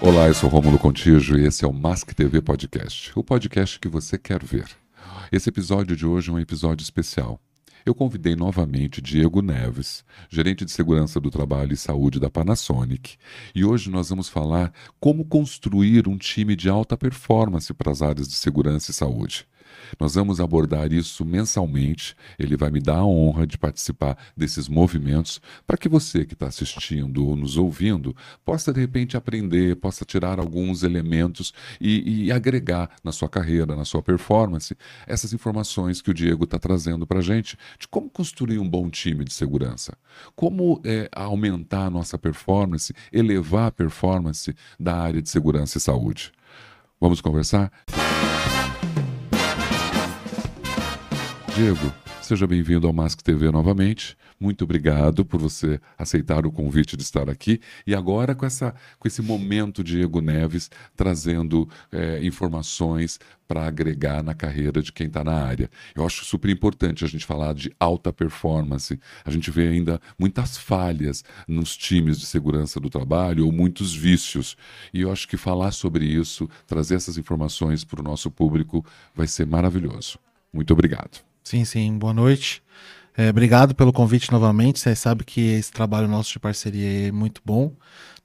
Olá, eu sou Rômulo Contígio e esse é o Mask TV Podcast, o podcast que você quer ver. Esse episódio de hoje é um episódio especial. Eu convidei novamente Diego Neves, gerente de segurança do trabalho e saúde da Panasonic, e hoje nós vamos falar como construir um time de alta performance para as áreas de segurança e saúde. Nós vamos abordar isso mensalmente. Ele vai me dar a honra de participar desses movimentos para que você que está assistindo ou nos ouvindo possa de repente aprender, possa tirar alguns elementos e, e agregar na sua carreira, na sua performance, essas informações que o Diego está trazendo para a gente de como construir um bom time de segurança, como é, aumentar a nossa performance, elevar a performance da área de segurança e saúde. Vamos conversar? Diego, seja bem-vindo ao Mask TV novamente. Muito obrigado por você aceitar o convite de estar aqui. E agora com, essa, com esse momento, Diego Neves, trazendo é, informações para agregar na carreira de quem está na área. Eu acho super importante a gente falar de alta performance. A gente vê ainda muitas falhas nos times de segurança do trabalho ou muitos vícios. E eu acho que falar sobre isso, trazer essas informações para o nosso público, vai ser maravilhoso. Muito obrigado. Sim, sim, boa noite. É, obrigado pelo convite novamente. Você sabe que esse trabalho nosso de parceria é muito bom.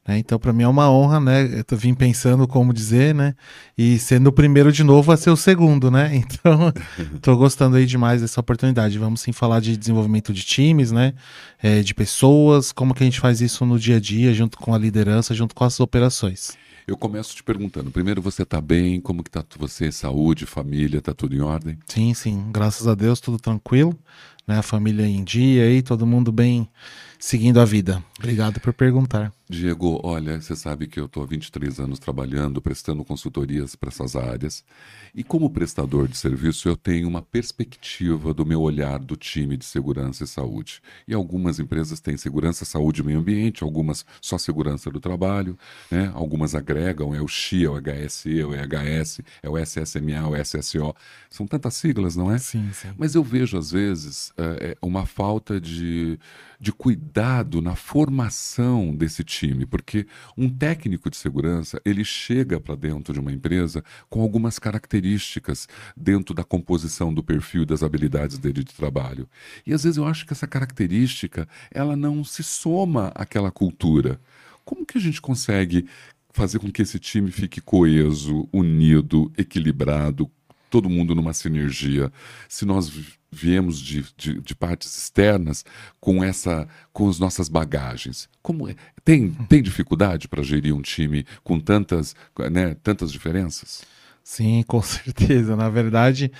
Né? Então, para mim é uma honra, né? Eu vim pensando como dizer, né? E sendo o primeiro de novo a ser o segundo, né? Então, estou gostando aí demais dessa oportunidade. Vamos sim falar de desenvolvimento de times, né? É, de pessoas, como que a gente faz isso no dia a dia, junto com a liderança, junto com as operações. Eu começo te perguntando, primeiro você está bem, como que tá você, saúde, família, tá tudo em ordem? Sim, sim, graças a Deus, tudo tranquilo, né? A família em dia aí, todo mundo bem seguindo a vida. Obrigado por perguntar. Diego, olha, você sabe que eu estou há 23 anos trabalhando, prestando consultorias para essas áreas. E como prestador de serviço, eu tenho uma perspectiva do meu olhar do time de segurança e saúde. E algumas empresas têm segurança, saúde e meio ambiente, algumas só segurança do trabalho, né? algumas agregam, é o XI, é o HSE, é o EHS, é o SSMA, é o SSO. São tantas siglas, não é? Sim, sim. Mas eu vejo, às vezes, é, uma falta de, de cuidado na formação desse time, porque um técnico de segurança ele chega para dentro de uma empresa com algumas características dentro da composição do perfil das habilidades dele de trabalho. E às vezes eu acho que essa característica ela não se soma àquela cultura. Como que a gente consegue fazer com que esse time fique coeso, unido, equilibrado, todo mundo numa sinergia? Se nós viemos de, de, de, partes externas com essa com as nossas bagagens. Como é? tem tem dificuldade para gerir um time com tantas né, tantas diferenças? Sim, com certeza. Na verdade,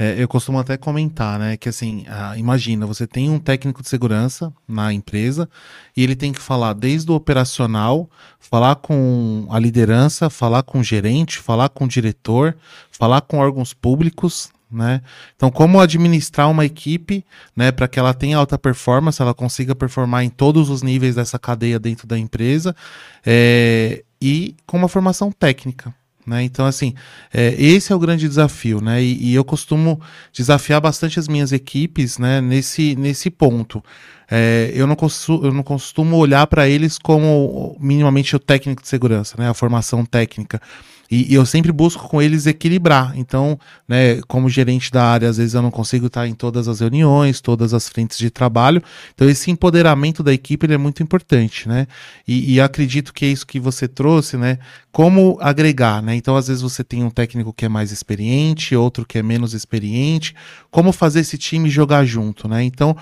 é, eu costumo até comentar, né, que assim, ah, imagina, você tem um técnico de segurança na empresa e ele tem que falar desde o operacional, falar com a liderança, falar com o gerente, falar com o diretor, falar com órgãos públicos, né? Então, como administrar uma equipe, né, para que ela tenha alta performance, ela consiga performar em todos os níveis dessa cadeia dentro da empresa, é, e com uma formação técnica. Né? Então, assim, é, esse é o grande desafio, né? E, e, eu costumo desafiar bastante as minhas equipes né, nesse, nesse ponto. É, eu, não costumo, eu não costumo olhar para eles como minimamente o técnico de segurança, né? A formação técnica. E, e, eu sempre busco com eles equilibrar. Então, né, como gerente da área, às vezes eu não consigo estar em todas as reuniões, todas as frentes de trabalho. Então, esse empoderamento da equipe é muito importante, né? E, e acredito que é isso que você trouxe, né? Como agregar, né? Então, às vezes você tem um técnico que é mais experiente, outro que é menos experiente. Como fazer esse time jogar junto, né? Então,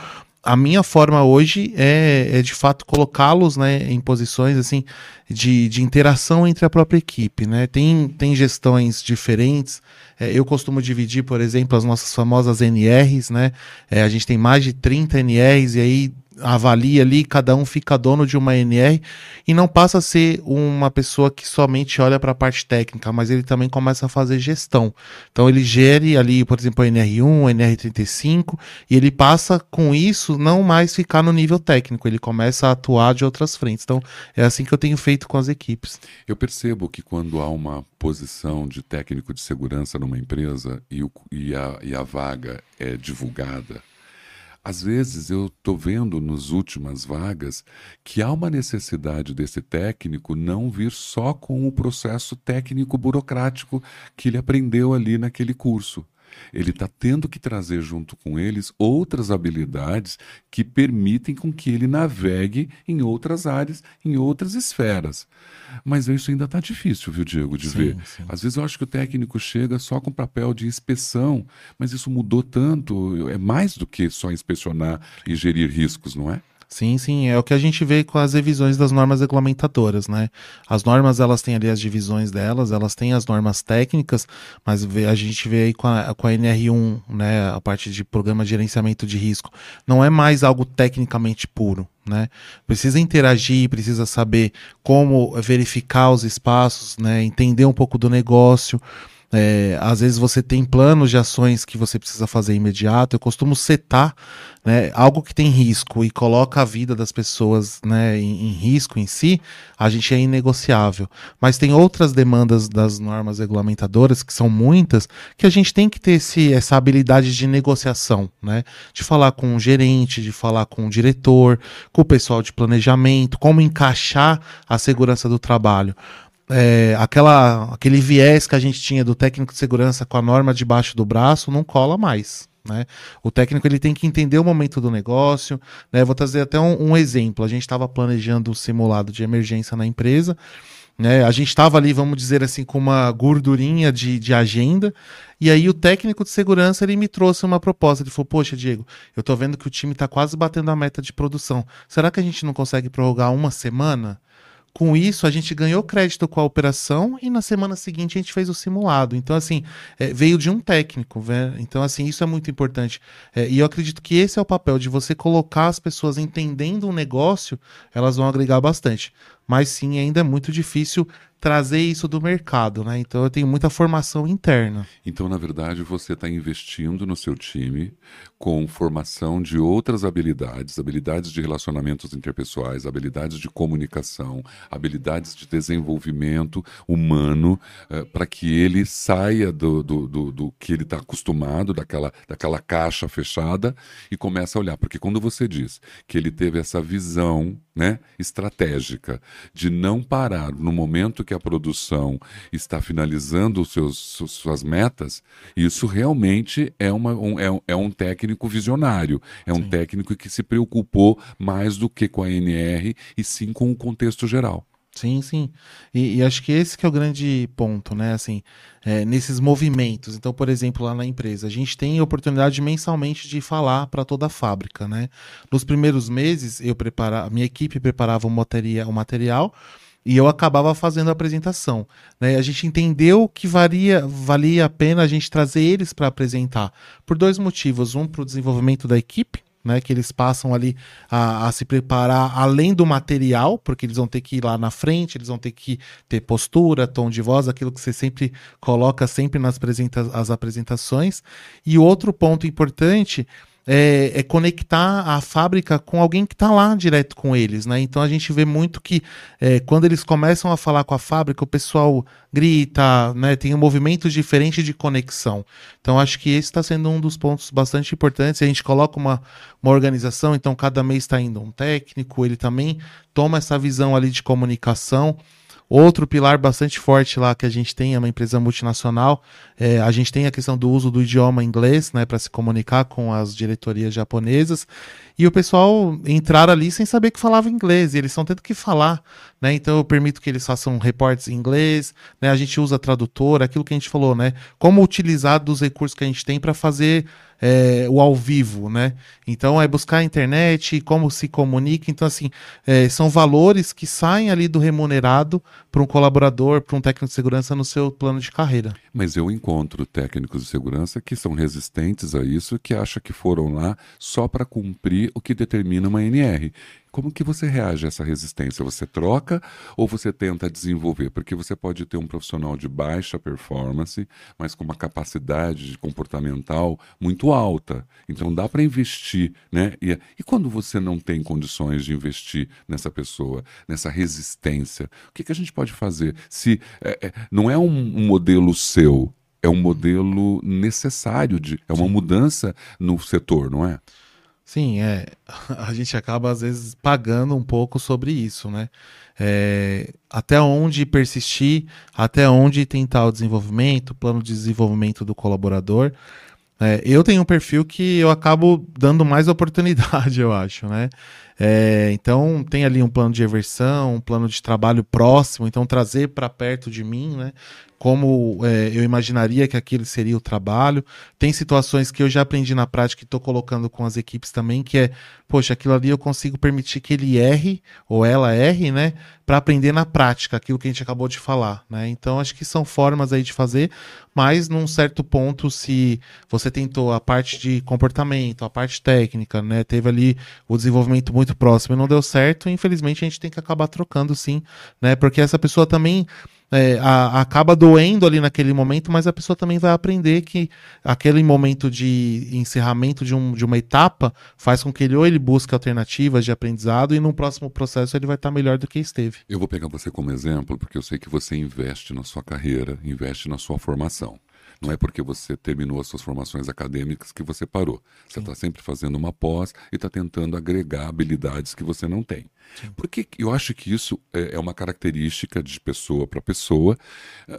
a minha forma hoje é, é de fato colocá-los né, em posições assim de, de interação entre a própria equipe. Né? Tem, tem gestões diferentes. É, eu costumo dividir, por exemplo, as nossas famosas NRs. Né? É, a gente tem mais de 30 NRs e aí avalia ali, cada um fica dono de uma NR e não passa a ser uma pessoa que somente olha para a parte técnica, mas ele também começa a fazer gestão. Então ele gere ali, por exemplo, a NR1, a NR35 e ele passa com isso não mais ficar no nível técnico, ele começa a atuar de outras frentes. Então é assim que eu tenho feito com as equipes. Eu percebo que quando há uma posição de técnico de segurança numa empresa e, o, e, a, e a vaga é divulgada, às vezes eu estou vendo nas últimas vagas que há uma necessidade desse técnico não vir só com o processo técnico burocrático que ele aprendeu ali naquele curso. Ele está tendo que trazer junto com eles outras habilidades que permitem com que ele navegue em outras áreas, em outras esferas. Mas isso ainda está difícil, viu, Diego, de sim, ver. Sim. Às vezes eu acho que o técnico chega só com papel de inspeção, mas isso mudou tanto, é mais do que só inspecionar e gerir riscos, não é? Sim, sim, é o que a gente vê com as revisões das normas regulamentadoras, né? As normas, elas têm ali as divisões delas, elas têm as normas técnicas, mas a gente vê aí com a, com a NR1, né, a parte de programa de gerenciamento de risco, não é mais algo tecnicamente puro, né? Precisa interagir, precisa saber como verificar os espaços, né? Entender um pouco do negócio, é, às vezes você tem planos de ações que você precisa fazer imediato. Eu costumo setar né, algo que tem risco e coloca a vida das pessoas né, em, em, risco em si, a gente é inegociável. Mas tem outras demandas das normas regulamentadoras, que são muitas, que a gente tem que ter esse, essa habilidade de negociação, né? De falar com o gerente, de falar com o diretor, com o pessoal de planejamento, como encaixar a segurança do trabalho é, aquela, aquele viés que a gente tinha do técnico de segurança com a norma debaixo do braço não cola mais. Né? O técnico ele tem que entender o momento do negócio. Né? Vou trazer até um, um exemplo. A gente estava planejando um simulado de emergência na empresa. Né? A gente estava ali, vamos dizer assim, com uma gordurinha de, de agenda. E aí o técnico de segurança ele me trouxe uma proposta. Ele falou: Poxa, Diego, eu estou vendo que o time está quase batendo a meta de produção. Será que a gente não consegue prorrogar uma semana? Com isso, a gente ganhou crédito com a operação e na semana seguinte a gente fez o simulado. Então, assim, é, veio de um técnico. Né? Então, assim, isso é muito importante. É, e eu acredito que esse é o papel de você colocar as pessoas entendendo o negócio, elas vão agregar bastante. Mas sim, ainda é muito difícil trazer isso do mercado, né? Então eu tenho muita formação interna. Então, na verdade, você está investindo no seu time com formação de outras habilidades, habilidades de relacionamentos interpessoais, habilidades de comunicação, habilidades de desenvolvimento humano, uh, para que ele saia do, do, do, do que ele está acostumado, daquela, daquela caixa fechada, e comece a olhar. Porque quando você diz que ele teve essa visão né, estratégica de não parar no momento que a produção está finalizando seus, suas metas, isso realmente é, uma, um, é, é um técnico visionário, é um sim. técnico que se preocupou mais do que com a NR e sim com o contexto geral. Sim, sim. E, e, acho que esse que é o grande ponto, né? Assim, é, nesses movimentos. Então, por exemplo, lá na empresa, a gente tem oportunidade mensalmente de falar para toda a fábrica, né? Nos primeiros meses, eu preparava, a minha equipe preparava o material, o material e eu acabava fazendo a apresentação. Né? A gente entendeu que varia, valia a pena a gente trazer eles para apresentar por dois motivos: um para o desenvolvimento da equipe, né, que eles passam ali a, a, se preparar além do material, porque eles vão ter que ir lá na frente, eles vão ter que ter postura, tom de voz, aquilo que você sempre coloca sempre nas apresenta as apresentações. E outro ponto importante é, é, conectar a fábrica com alguém que está lá direto com eles, né? Então a gente vê muito que é, quando eles começam a falar com a fábrica, o pessoal grita, né? Tem um movimento diferente de conexão. Então acho que esse está sendo um dos pontos bastante importantes. A gente coloca uma, uma organização, então cada mês está indo um técnico, ele também toma essa visão ali de comunicação. Outro pilar bastante forte lá que a gente tem é uma empresa multinacional. É, a gente tem a questão do uso do idioma inglês, né, para se comunicar com as diretorias japonesas. E o pessoal entrar ali sem saber que falava inglês, e eles estão tendo que falar, né? Então eu permito que eles façam reportes em inglês, né? A gente usa tradutor, aquilo que a gente falou, né? Como utilizar dos recursos que a gente tem para fazer é, o ao vivo, né? Então é buscar a internet, como se comunica. Então, assim, é, são valores que saem ali do remunerado para um colaborador, para um técnico de segurança no seu plano de carreira. Mas eu encontro técnicos de segurança que são resistentes a isso, que acham que foram lá só para cumprir o que determina uma NR. Como que você reage a essa resistência? Você troca ou você tenta desenvolver? Porque você pode ter um profissional de baixa performance, mas com uma capacidade comportamental muito alta. Então dá para investir, né? E, e quando você não tem condições de investir nessa pessoa, nessa resistência, o que, que a gente pode fazer? Se é, é, não é um, um modelo seu, é um modelo necessário de, é uma mudança no setor, não é? Sim, é. A gente acaba, às vezes, pagando um pouco sobre isso, né? É, até onde persistir, até onde tentar o desenvolvimento, plano de desenvolvimento do colaborador. É, eu tenho um perfil que eu acabo dando mais oportunidade, eu acho, né? É, então tem ali um plano de eversão, um plano de trabalho próximo, então trazer para perto de mim, né? Como é, eu imaginaria que aquilo seria o trabalho. Tem situações que eu já aprendi na prática e estou colocando com as equipes também, que é, poxa, aquilo ali eu consigo permitir que ele erre, ou ela erre, né? Para aprender na prática, aquilo que a gente acabou de falar, né? Então acho que são formas aí de fazer, mas num certo ponto, se você tentou a parte de comportamento, a parte técnica, né? Teve ali o desenvolvimento muito muito próximo e não deu certo, infelizmente a gente tem que acabar trocando sim, né? Porque essa pessoa também é, a, acaba doendo ali naquele momento, mas a pessoa também vai aprender que aquele momento de encerramento de, um, de uma etapa faz com que ele ou ele busque alternativas de aprendizado e no próximo processo ele vai estar melhor do que esteve. Eu vou pegar você como exemplo, porque eu sei que você investe na sua carreira, investe na sua formação. Não é porque você terminou as suas formações acadêmicas que você parou. Você está sempre fazendo uma pós e está tentando agregar habilidades que você não tem. Sim. Porque eu acho que isso é, é uma característica de pessoa para pessoa,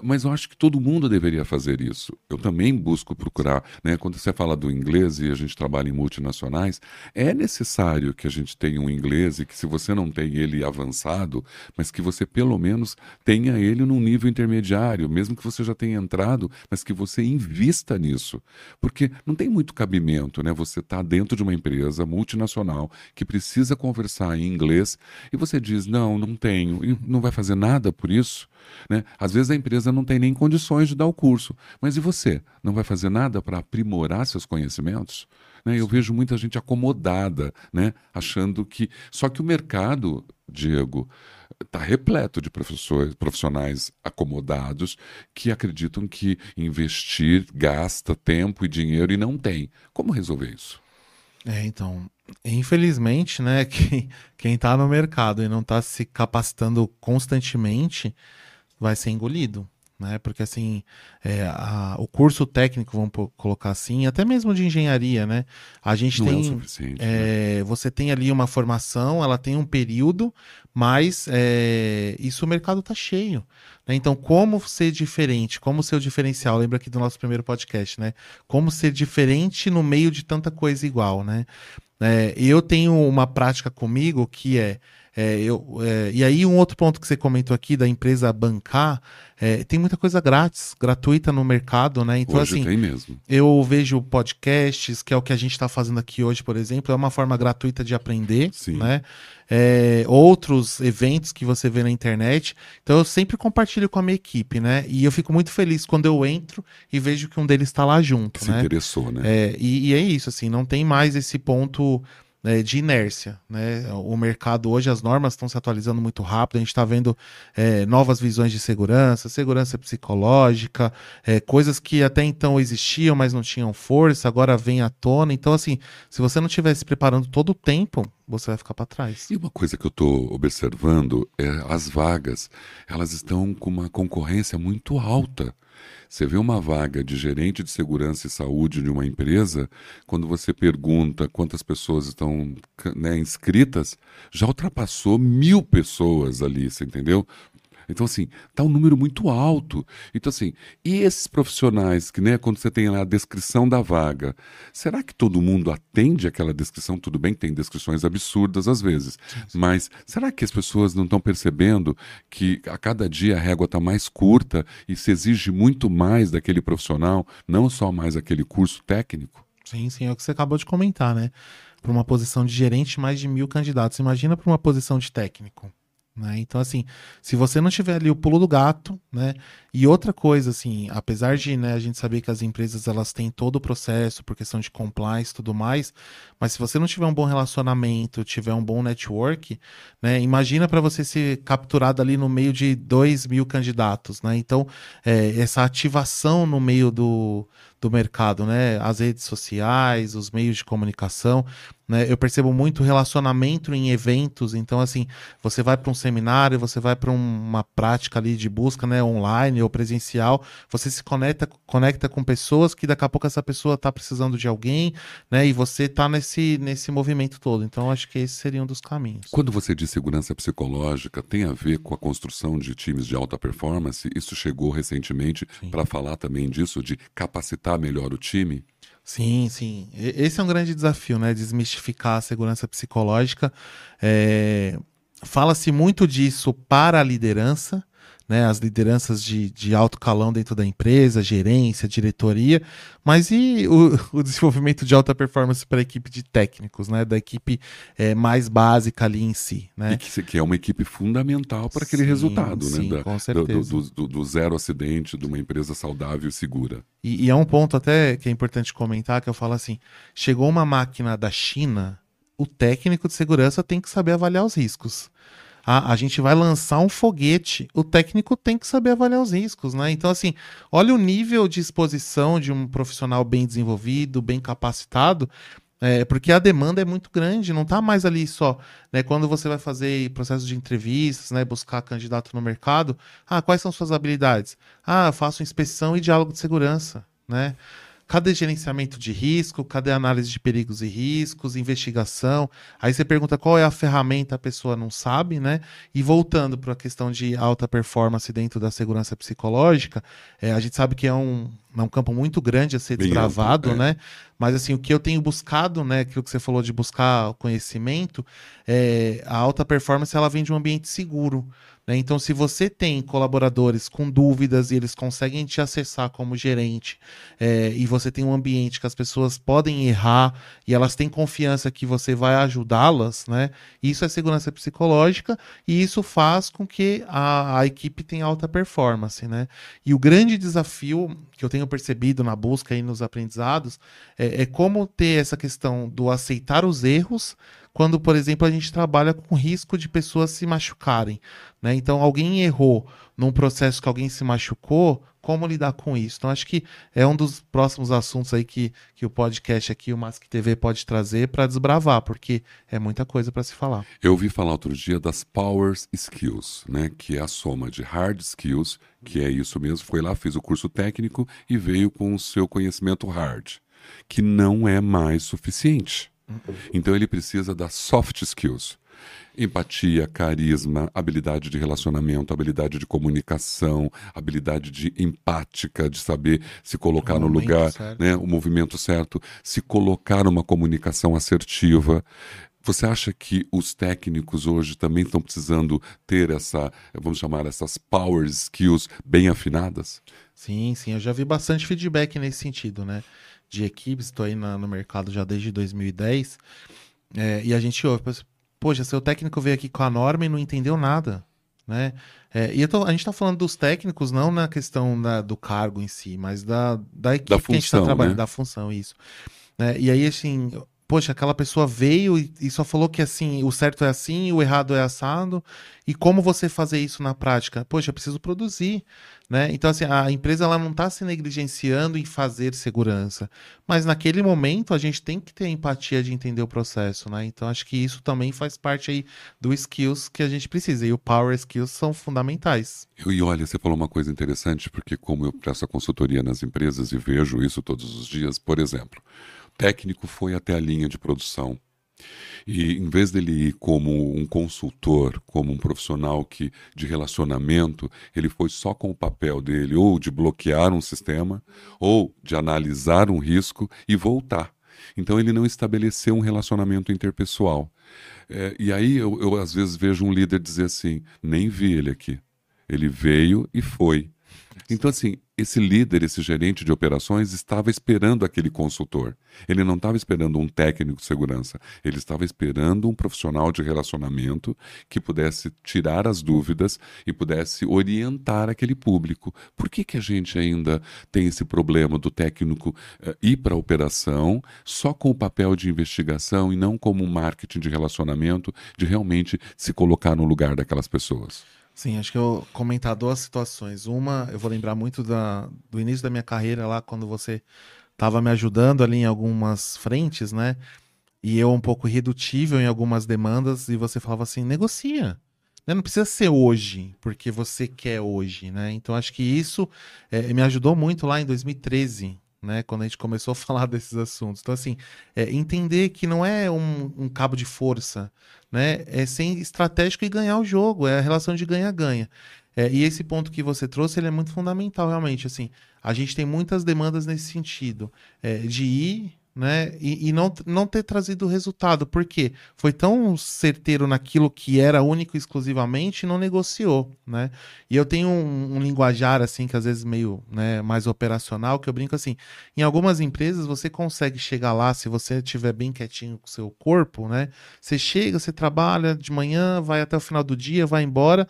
mas eu acho que todo mundo deveria fazer isso. Eu também busco procurar, né? Quando você fala do inglês e a gente trabalha em multinacionais, é necessário que a gente tenha um inglês e que se você não tem ele avançado, mas que você pelo menos tenha ele num nível intermediário, mesmo que você já tenha entrado, mas que você invista nisso. Porque não tem muito cabimento, né? Você está dentro de uma empresa multinacional que precisa conversar em inglês e você diz, não, não tenho, e não vai fazer nada por isso. Né? Às vezes a empresa não tem nem condições de dar o curso, mas e você? Não vai fazer nada para aprimorar seus conhecimentos? Né? Eu vejo muita gente acomodada, né? achando que. Só que o mercado, Diego, está repleto de professores, profissionais acomodados que acreditam que investir gasta tempo e dinheiro e não tem. Como resolver isso? É, então, infelizmente, né, quem, quem tá no mercado e não está se capacitando constantemente vai ser engolido né? Porque assim, é, a, o curso técnico, vamos colocar assim, até mesmo de engenharia, né? A gente Não tem, é o suficiente, é, né? você tem ali uma formação, ela tem um período, mas é, isso o mercado tá cheio. Né? Então, como ser diferente? Como ser o diferencial? Lembra aqui do nosso primeiro podcast, né? Como ser diferente no meio de tanta coisa igual, né? É, eu tenho uma prática comigo que é é, eu, é, e aí, um outro ponto que você comentou aqui da empresa bancar, é, tem muita coisa grátis, gratuita no mercado, né? Então, hoje assim, tem mesmo. eu vejo podcasts, que é o que a gente está fazendo aqui hoje, por exemplo, é uma forma gratuita de aprender, Sim. né? É, outros eventos que você vê na internet. Então, eu sempre compartilho com a minha equipe, né? E eu fico muito feliz quando eu entro e vejo que um deles está lá junto, Se né? interessou, né? É, e, e é isso, assim, não tem mais esse ponto né, de inércia. Né? O mercado hoje, as normas estão se atualizando muito rápido, a gente está vendo é, novas visões de segurança, segurança psicológica, é, coisas que até então existiam, mas não tinham força, agora vem à tona. Então, assim, se você não estiver se preparando todo o tempo, você vai ficar para trás. E uma coisa que eu estou observando é as vagas, elas estão com uma concorrência muito alta. Você vê uma vaga de gerente de segurança e saúde de uma empresa, quando você pergunta quantas pessoas estão né, inscritas, já ultrapassou mil pessoas ali, você entendeu? Então, assim, tá um número muito alto. Então, assim, e esses profissionais que, né, quando você tem lá a descrição da vaga, será que todo mundo atende aquela descrição? Tudo bem que tem descrições absurdas às vezes, sim, sim. mas será que as pessoas não estão percebendo que a cada dia a régua está mais curta e se exige muito mais daquele profissional, não só mais aquele curso técnico? Sim, sim, é o que você acabou de comentar, né? Para uma posição de gerente, mais de mil candidatos. Imagina para uma posição de técnico. Né? Então, assim, se você não tiver ali o pulo do gato, né? E outra coisa, assim, apesar de né, a gente saber que as empresas elas têm todo o processo por questão de compliance e tudo mais, mas se você não tiver um bom relacionamento, tiver um bom network, né? Imagina para você ser capturado ali no meio de dois mil candidatos, né? Então, é, essa ativação no meio do, do mercado, né? As redes sociais, os meios de comunicação. Né? Eu percebo muito relacionamento em eventos. Então, assim, você vai para um seminário, você vai para uma prática ali de busca, né, online ou presencial, você se conecta, conecta com pessoas que daqui a pouco essa pessoa está precisando de alguém, né? E você está nesse, nesse movimento todo. Então, acho que esse seria um dos caminhos. Quando você diz segurança psicológica, tem a ver com a construção de times de alta performance? Isso chegou recentemente para falar também disso, de capacitar melhor o time? Sim, sim. Esse é um grande desafio, né? Desmistificar a segurança psicológica. É... Fala-se muito disso para a liderança, né, as lideranças de, de alto calão dentro da empresa, gerência, diretoria, mas e o, o desenvolvimento de alta performance para a equipe de técnicos, né, da equipe é, mais básica ali em si. Né? E que, que é uma equipe fundamental para aquele sim, resultado, né, sim, né, da, com certeza. Do, do, do, zero acidente de uma empresa saudável e segura. E, e é um ponto até que é importante comentar, que eu falo assim, chegou uma máquina da China, o técnico de segurança tem que saber avaliar os riscos a, a gente vai lançar um foguete, o técnico tem que saber avaliar os riscos, né? Então, assim, olha o nível de exposição de um profissional bem desenvolvido, bem capacitado, é, porque a demanda é muito grande, não está mais ali só, né? Quando você vai fazer processo de entrevistas, né? Buscar candidato no mercado, ah, quais são suas habilidades? Ah, faço inspeção e diálogo de segurança, né? Cadê gerenciamento de risco? Cadê análise de perigos e riscos? Investigação? Aí você pergunta qual é a ferramenta, a pessoa não sabe, né? E voltando para a questão de alta performance dentro da segurança psicológica, é, a gente sabe que é um, é um campo muito grande a ser Bem desbravado, amplo, é. né? Mas assim, o que eu tenho buscado, né? Aquilo que você falou de buscar conhecimento, é, a alta performance ela vem de um ambiente seguro. Né? Então, se você tem colaboradores com dúvidas e eles conseguem te acessar como gerente, é, e você tem um ambiente que as pessoas podem errar e elas têm confiança que você vai ajudá-las, né? Isso é segurança psicológica e isso faz com que a, a equipe tenha alta performance, né? E o grande desafio que eu tenho percebido na busca e nos aprendizados é, é como ter essa questão do aceitar os erros quando, por exemplo, a gente trabalha com risco de pessoas se machucarem. Né? Então, alguém errou num processo que alguém se machucou, como lidar com isso? Então, acho que é um dos próximos assuntos aí que, que o podcast aqui, o Mask TV, pode trazer para desbravar, porque é muita coisa para se falar. Eu ouvi falar outro dia das Power Skills, né? que é a soma de hard skills, que é isso mesmo, foi lá, fez o curso técnico e veio com o seu conhecimento hard, que não é mais suficiente. Então ele precisa das soft skills. Empatia, carisma, habilidade de relacionamento, habilidade de comunicação, habilidade de empática, de saber se colocar o no lugar, né, o movimento certo, se colocar numa comunicação assertiva. Você acha que os técnicos hoje também estão precisando ter essa, vamos chamar essas power skills bem afinadas? Sim, sim, eu já vi bastante feedback nesse sentido, né? De equipes, estou aí na, no mercado já desde 2010, é, e a gente ouve, poxa, seu técnico veio aqui com a norma e não entendeu nada, né? É, e tô, a gente está falando dos técnicos, não na questão da, do cargo em si, mas da, da equipe da função, que a gente está trabalhando, né? da função, isso. É, e aí, assim, poxa, aquela pessoa veio e, e, só falou que assim, o certo é assim, o errado é assado. E como você fazer isso na prática? Poxa, eu preciso produzir, né? Então assim, a empresa ela não está se negligenciando em fazer segurança, mas naquele momento a gente tem que ter empatia de entender o processo, né? Então acho que isso também faz parte aí do skills que a gente precisa e o power skills são fundamentais. E olha, você falou uma coisa interessante porque como eu presto a consultoria nas empresas e vejo isso todos os dias, por exemplo, técnico foi até a linha de produção. E em vez dele ir como um consultor, como um profissional que de relacionamento, ele foi só com o papel dele ou de bloquear um sistema ou de analisar um risco e voltar. Então ele não estabeleceu um relacionamento interpessoal. É, e aí eu, eu às vezes vejo um líder dizer assim: nem vi ele aqui. Ele veio e foi. Então, assim, esse líder, esse gerente de operações estava esperando aquele consultor. Ele não estava esperando um técnico de segurança. Ele estava esperando um profissional de relacionamento que pudesse tirar as dúvidas e pudesse orientar aquele público. Por que, que a gente ainda tem esse problema do técnico uh, ir para a operação só com o papel de investigação e não como um marketing de relacionamento, de realmente se colocar no lugar daquelas pessoas? Sim, acho que eu comentar duas situações. Uma, eu vou lembrar muito da, do início da minha carreira lá, quando você estava me ajudando ali em algumas frentes, né? E eu um pouco irredutível em algumas demandas, e você falava assim: negocia. Né? Não precisa ser hoje, porque você quer hoje, né? Então acho que isso é, me ajudou muito lá em 2013, né? Quando a gente começou a falar desses assuntos. Então, assim, é, entender que não é um, um, cabo de força, né? É ser estratégico e ganhar o jogo, é a relação de ganha-ganha. É, e esse ponto que você trouxe, ele é muito fundamental, realmente, assim. A gente tem muitas demandas nesse sentido, é, de ir né? E, e, não, não ter trazido resultado, porque foi tão certeiro naquilo que era único exclusivamente e não negociou, né? E eu tenho um, um, linguajar, assim, que às vezes meio né, mais operacional, que eu brinco assim, em algumas empresas você consegue chegar lá, se você estiver bem quietinho com o seu corpo, né? Você chega, você trabalha de manhã, vai até o final do dia, vai embora,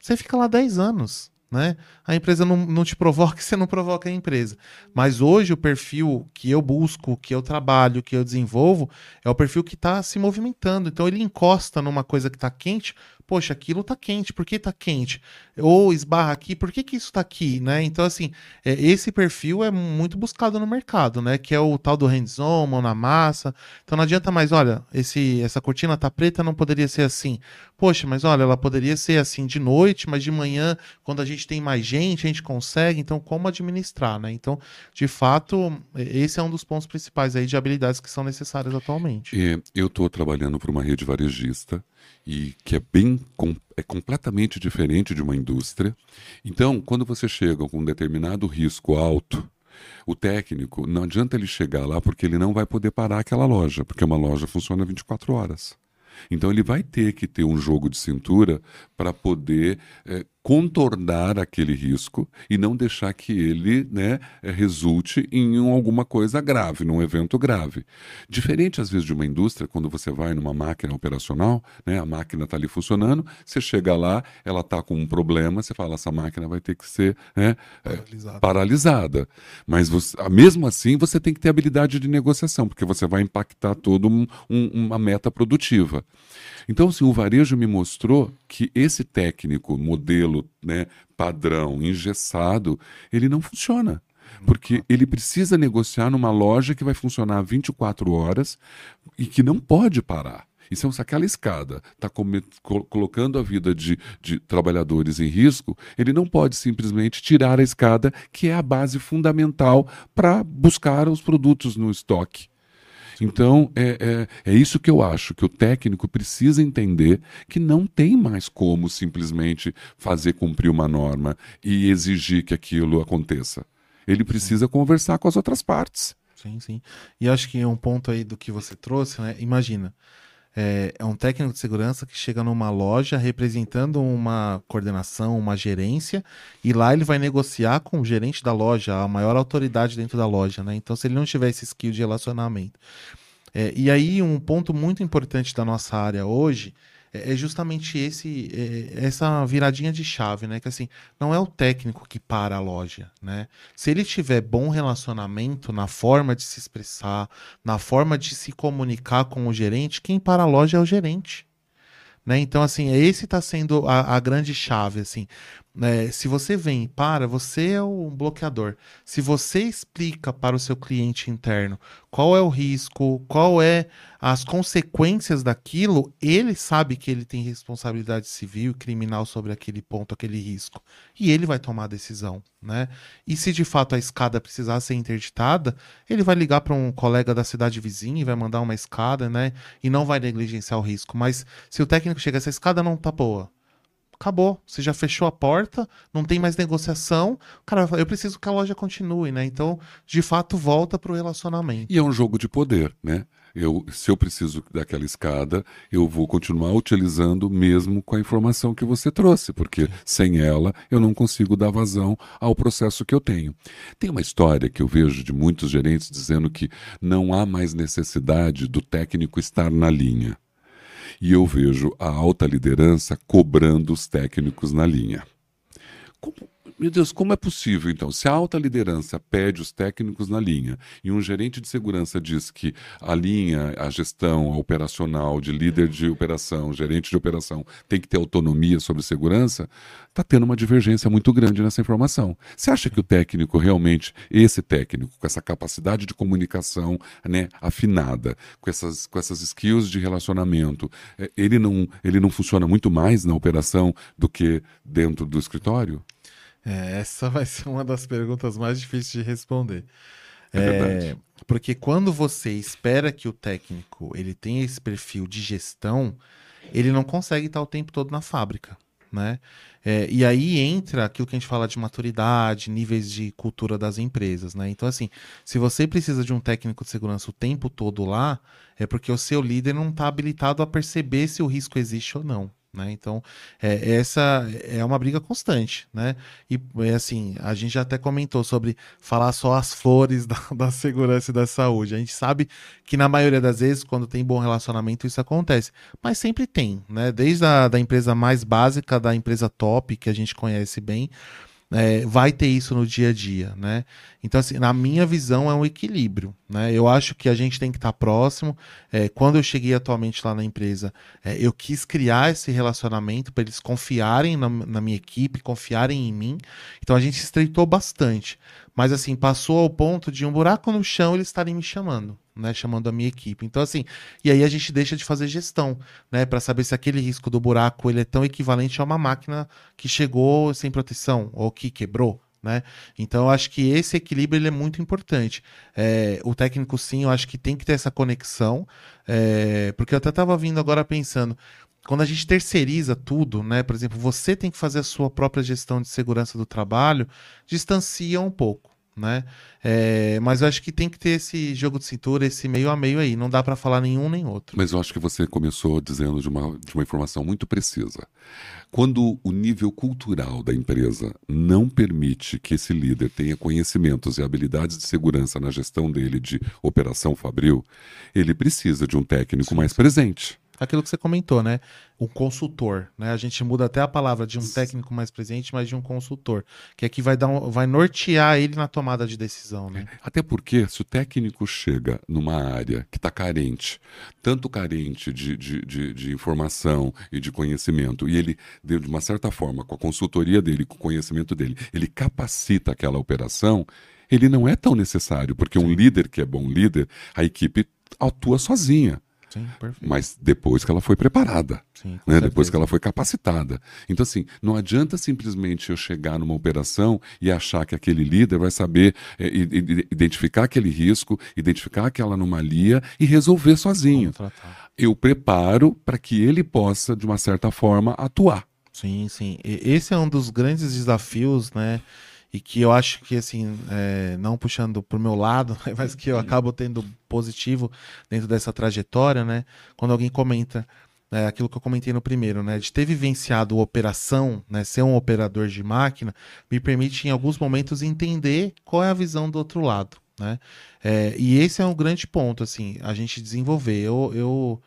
você fica lá 10 anos, né? A empresa não, não te provoca, você não provoca a empresa. Mas hoje o perfil que eu busco, que eu trabalho, que eu desenvolvo, é o perfil que está se movimentando. Então ele encosta numa coisa que está quente, poxa, aquilo tá quente, por que tá quente? Ou esbarra aqui, por que que isso tá aqui, né? Então, assim, é, esse perfil é muito buscado no mercado, né? Que é o tal do hands-on, mão na massa. Então não adianta mais, olha, esse, essa cortina tá preta, não poderia ser assim. Poxa, mas olha, ela poderia ser assim de noite, mas de manhã, quando a gente tem mais gente, a gente consegue. Então, como administrar, né? Então, de fato, esse é um dos pontos principais aí de habilidades que são necessárias atualmente. É, eu estou trabalhando para uma rede varejista e que é bem é completamente diferente de uma indústria. Então, quando você chega com um determinado risco alto, o técnico não adianta ele chegar lá porque ele não vai poder parar aquela loja, porque uma loja funciona 24 horas. Então ele vai ter que ter um jogo de cintura para poder é, contornar aquele risco e não deixar que ele né, resulte em alguma coisa grave, num evento grave. Diferente, às vezes, de uma indústria, quando você vai numa máquina operacional, né, a máquina está ali funcionando, você chega lá, ela está com um problema, você fala, essa máquina vai ter que ser né, eh, paralisada. paralisada. Mas você, mesmo assim, você tem que ter habilidade de negociação, porque você vai impactar toda um, um, uma meta produtiva. Então, assim, o varejo me mostrou que esse técnico, modelo, né, padrão, engessado, ele não funciona. Porque ele precisa negociar numa loja que vai funcionar 24 horas e que não pode parar. Então, se aquela escada está colocando a vida de, de, trabalhadores em risco, ele não pode simplesmente tirar a escada, que é a base fundamental para buscar os produtos no estoque. Então, é, é, é isso que eu acho, que o técnico precisa entender que não tem mais como simplesmente fazer cumprir uma norma e exigir que aquilo aconteça. Ele precisa conversar com as outras partes. Sim, sim. E acho que um ponto aí do que você trouxe, né? Imagina, é, é, um técnico de segurança que chega numa loja representando uma coordenação, uma gerência, e lá ele vai negociar com o gerente da loja, a maior autoridade dentro da loja, né? Então, se ele não tiver esse skill de relacionamento. É, e aí, um ponto muito importante da nossa área hoje é, é justamente esse é, essa viradinha de chave, né? Que assim, não é o técnico que para a loja, né? Se ele tiver bom relacionamento na forma de se expressar, na forma de se comunicar com o gerente, quem para a loja é o gerente. Né? Então, assim, esse está sendo a, a, grande chave, assim. É, se você vem para, você é o bloqueador. Se você explica para o seu cliente interno qual é o risco, qual é as consequências daquilo, ele sabe que ele tem responsabilidade civil e criminal sobre aquele ponto, aquele risco. E ele vai tomar a decisão, né? E se de fato a escada precisar ser interditada, ele vai ligar para um colega da cidade vizinha e vai mandar uma escada, né? E não vai negligenciar o risco. Mas se o técnico chega, essa escada não tá boa, acabou. Você já fechou a porta, não tem mais negociação. Cara, eu preciso que a loja continue, né? Então, de fato, volta para o relacionamento. E é um jogo de poder, né? Eu, se eu preciso daquela escada, eu vou continuar utilizando mesmo com a informação que você trouxe, porque sem ela eu não consigo dar vazão ao processo que eu tenho. Tem uma história que eu vejo de muitos gerentes dizendo que não há mais necessidade do técnico estar na linha. E eu vejo a alta liderança cobrando os técnicos na linha. Como, Meu Deus, como é possível então? Se a alta liderança pede os técnicos na linha e um gerente de segurança diz que a linha, a gestão a operacional de líder de operação, gerente de operação, tem que ter autonomia sobre segurança, está tendo uma divergência muito grande nessa informação. Você acha que o técnico realmente, esse técnico, com essa capacidade de comunicação né, afinada, com essas, com essas skills de relacionamento, é, ele não, ele não funciona muito mais na operação do que dentro do escritório? É, essa vai ser uma das perguntas mais difíceis de responder. É, é porque quando você espera que o técnico ele tenha esse perfil de gestão, ele não consegue estar o tempo todo na fábrica, né? É, e aí entra aquilo que a gente fala de maturidade, níveis de cultura das empresas, né? Então, assim, se você precisa de um técnico de segurança o tempo todo lá, é porque o seu líder não está habilitado a perceber se o risco existe ou não. Né? Então, é, essa é uma briga constante, né? E é assim, a gente já até comentou sobre falar só as flores da, da, segurança e da saúde. A gente sabe que na maioria das vezes, quando tem bom relacionamento, isso acontece. Mas sempre tem, né? Desde a da empresa mais básica, da empresa top, que a gente conhece bem, é, vai ter isso no dia a dia, né? Então, assim, na minha visão, é um equilíbrio, né? Eu acho que a gente tem que estar próximo. É, quando eu cheguei atualmente lá na empresa, é, eu quis criar esse relacionamento para eles confiarem na, na, minha equipe, confiarem em mim. Então, a gente estreitou bastante. Mas, assim, passou ao ponto de um buraco no chão eles estarem me chamando né, chamando a minha equipe. Então assim, e aí a gente deixa de fazer gestão, né, para saber se aquele risco do buraco ele é tão equivalente a uma máquina que chegou sem proteção ou que quebrou, né? Então eu acho que esse equilíbrio ele é muito importante. É, o técnico sim, eu acho que tem que ter essa conexão, é, porque eu até estava vindo agora pensando quando a gente terceiriza tudo, né? Por exemplo, você tem que fazer a sua própria gestão de segurança do trabalho, distancia um pouco né? É, mas eu acho que tem que ter esse jogo de cintura, esse meio a meio aí. Não dá para falar nenhum nem outro. Mas eu acho que você começou dizendo de uma, de uma informação muito precisa. Quando o nível cultural da empresa não permite que esse líder tenha conhecimentos e habilidades de segurança na gestão dele de operação fabril, ele precisa de um técnico Sim. mais presente aquilo que você comentou, né? Um consultor, né? A gente muda até a palavra de um técnico mais presente, mas de um consultor, que aqui vai dar um, vai nortear ele na tomada de decisão, né? Até porque se o técnico chega numa área que está carente, tanto carente de, de, de, de, informação e de conhecimento, e ele, de uma certa forma, com a consultoria dele, com o conhecimento dele, ele capacita aquela operação, ele não é tão necessário, porque um líder que é bom líder, a equipe atua sozinha. Sim, mas depois que ela foi preparada, Sim, né? depois que ela foi capacitada. Então, assim, não adianta simplesmente eu chegar numa operação e achar que aquele líder vai saber é, identificar aquele risco, identificar aquela anomalia e resolver sozinho. Eu preparo para que ele possa, de uma certa forma, atuar. Sim, sim. Esse é um dos grandes desafios, né? E que eu acho que, assim, é, não puxando pro meu lado, mas que eu acabo tendo positivo dentro dessa trajetória, né? Quando alguém comenta é, aquilo que eu comentei no primeiro, né? De ter vivenciado operação, né? Ser um operador de máquina, me permite, em alguns momentos, entender qual é a visão do outro lado, né? É, e esse é um grande ponto, assim, a gente desenvolver. Eu, eu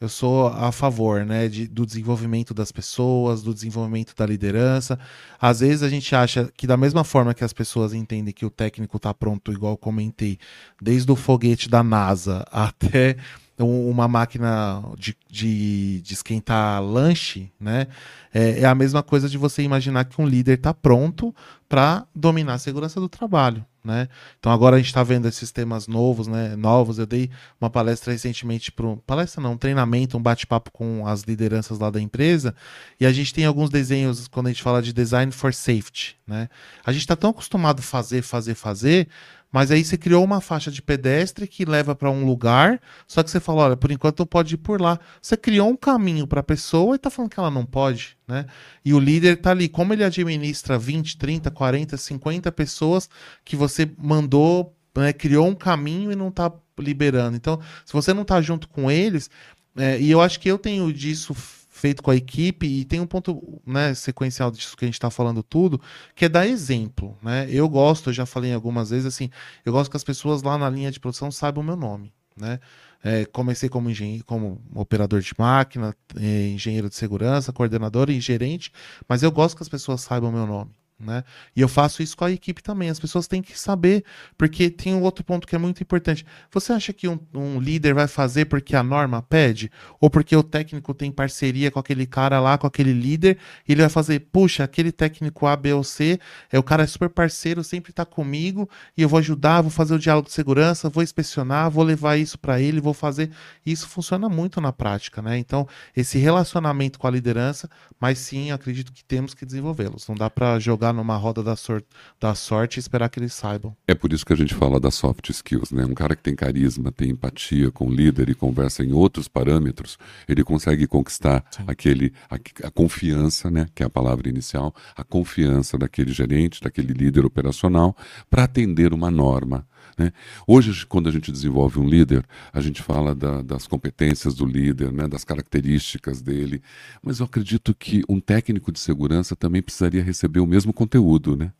eu sou a favor né, de, do desenvolvimento das pessoas, do desenvolvimento da liderança. Às vezes a gente acha que, da mesma forma que as pessoas entendem que o técnico está pronto, igual comentei, desde o foguete da NASA até uma máquina de, de, de esquentar lanche, né? É, é, a mesma coisa de você imaginar que um líder está pronto para dominar a segurança do trabalho, né? Então agora a gente está vendo esses temas novos, né? Novos. Eu dei uma palestra recentemente para palestra não, um treinamento, um bate-papo com as lideranças lá da empresa e a gente tem alguns desenhos quando a gente fala de design for safety, né? A gente está tão acostumado a fazer, fazer, fazer mas aí você criou uma faixa de pedestre que leva para um lugar, só que você falou, olha, por enquanto não pode ir por lá. Você criou um caminho para a pessoa e está falando que ela não pode, né? E o líder está ali, como ele administra 20, 30, 40, 50 pessoas que você mandou, né, criou um caminho e não está liberando. Então, se você não está junto com eles, é, e eu acho que eu tenho disso feito com a equipe e tem um ponto né, sequencial disso que a gente está falando tudo, que é dar exemplo. Né? Eu gosto, eu já falei algumas vezes assim, eu gosto que as pessoas lá na linha de produção saibam o meu nome. Né? É, comecei como, engenheiro, como operador de máquina, é, engenheiro de segurança, coordenador e gerente, mas eu gosto que as pessoas saibam o meu nome. Né? E eu faço isso com a equipe também. As pessoas têm que saber, porque tem um outro ponto que é muito importante. Você acha que um, um, líder vai fazer porque a norma pede? Ou porque o técnico tem parceria com aquele cara lá, com aquele líder, e ele vai fazer, puxa, aquele técnico A, B ou C, é o cara é super parceiro, sempre está comigo, e eu vou ajudar, vou fazer o diálogo de segurança, vou inspecionar, vou levar isso para ele, vou fazer. Isso funciona muito na prática, né? Então, esse relacionamento com a liderança, mas sim, acredito que temos que desenvolvê-los. Não dá para jogar numa roda da, sor da sorte e esperar que eles saibam. É por isso que a gente fala das soft skills, né? Um cara que tem carisma, tem empatia com o líder e conversa em outros parâmetros, ele consegue conquistar Sim. aquele a, a, confiança, né? Que é a palavra inicial, a confiança daquele gerente, daquele líder operacional para atender uma norma. Né? Hoje, quando a gente desenvolve um líder, a gente fala da, das competências do líder, né? das características dele, mas eu acredito que um técnico de segurança também precisaria receber o mesmo conteúdo. Né?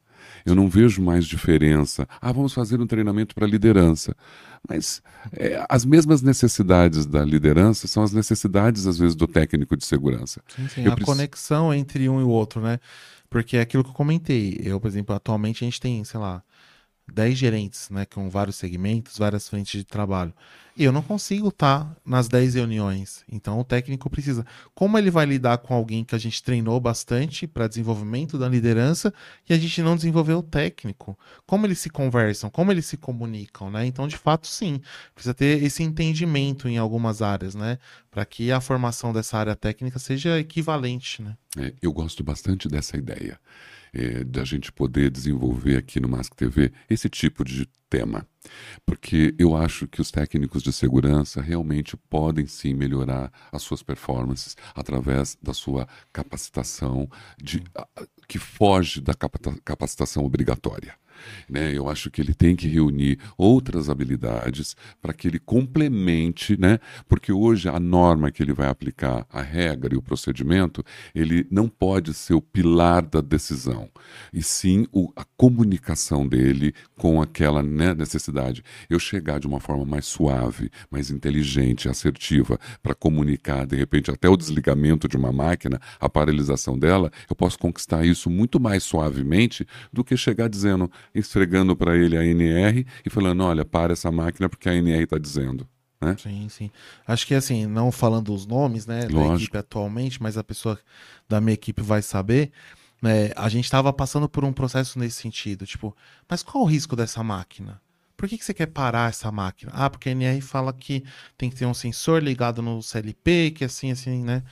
Eu não vejo mais diferença. Ah, vamos fazer um treinamento para liderança. Mas é, as mesmas necessidades da liderança são as necessidades, às vezes, do técnico de segurança. Sim, sim. a preciso... conexão entre um e o outro, né? Porque é aquilo que eu comentei. Eu, por exemplo, atualmente a gente tem, sei lá, 10 gerentes, né, com vários segmentos, várias frentes de trabalho. E eu não consigo estar tá nas 10 reuniões. Então o técnico precisa. Como ele vai lidar com alguém que a gente treinou bastante para desenvolvimento da liderança e a gente não desenvolveu o técnico? Como eles se conversam? Como eles se comunicam, né? Então, de fato, sim, precisa ter esse entendimento em algumas áreas, né, para que a formação dessa área técnica seja equivalente, né? É, eu gosto bastante dessa ideia é, da gente poder desenvolver aqui no Mask TV esse tipo de tema. Porque eu acho que os técnicos de segurança realmente podem sim melhorar as suas performances através da sua capacitação de, que foge da capacitação obrigatória. Né? Eu acho que ele tem que reunir outras habilidades para que ele complemente, né? porque hoje a norma que ele vai aplicar, a regra e o procedimento, ele não pode ser o pilar da decisão, e sim o, a comunicação dele com aquela né, necessidade. Eu chegar de uma forma mais suave, mais inteligente, assertiva, para comunicar, de repente, até o desligamento de uma máquina, a paralisação dela, eu posso conquistar isso muito mais suavemente do que chegar dizendo esfregando para ele a NR e falando: olha, para essa máquina porque a NR está dizendo. Né? Sim, sim. Acho que assim, não falando os nomes né, da equipe atualmente, mas a pessoa da minha equipe vai saber. É, a gente estava passando por um processo nesse sentido. Tipo, mas qual o risco dessa máquina? Por que, que você quer parar essa máquina? Ah, porque a NR fala que tem que ter um sensor ligado no CLP, que assim, assim, né?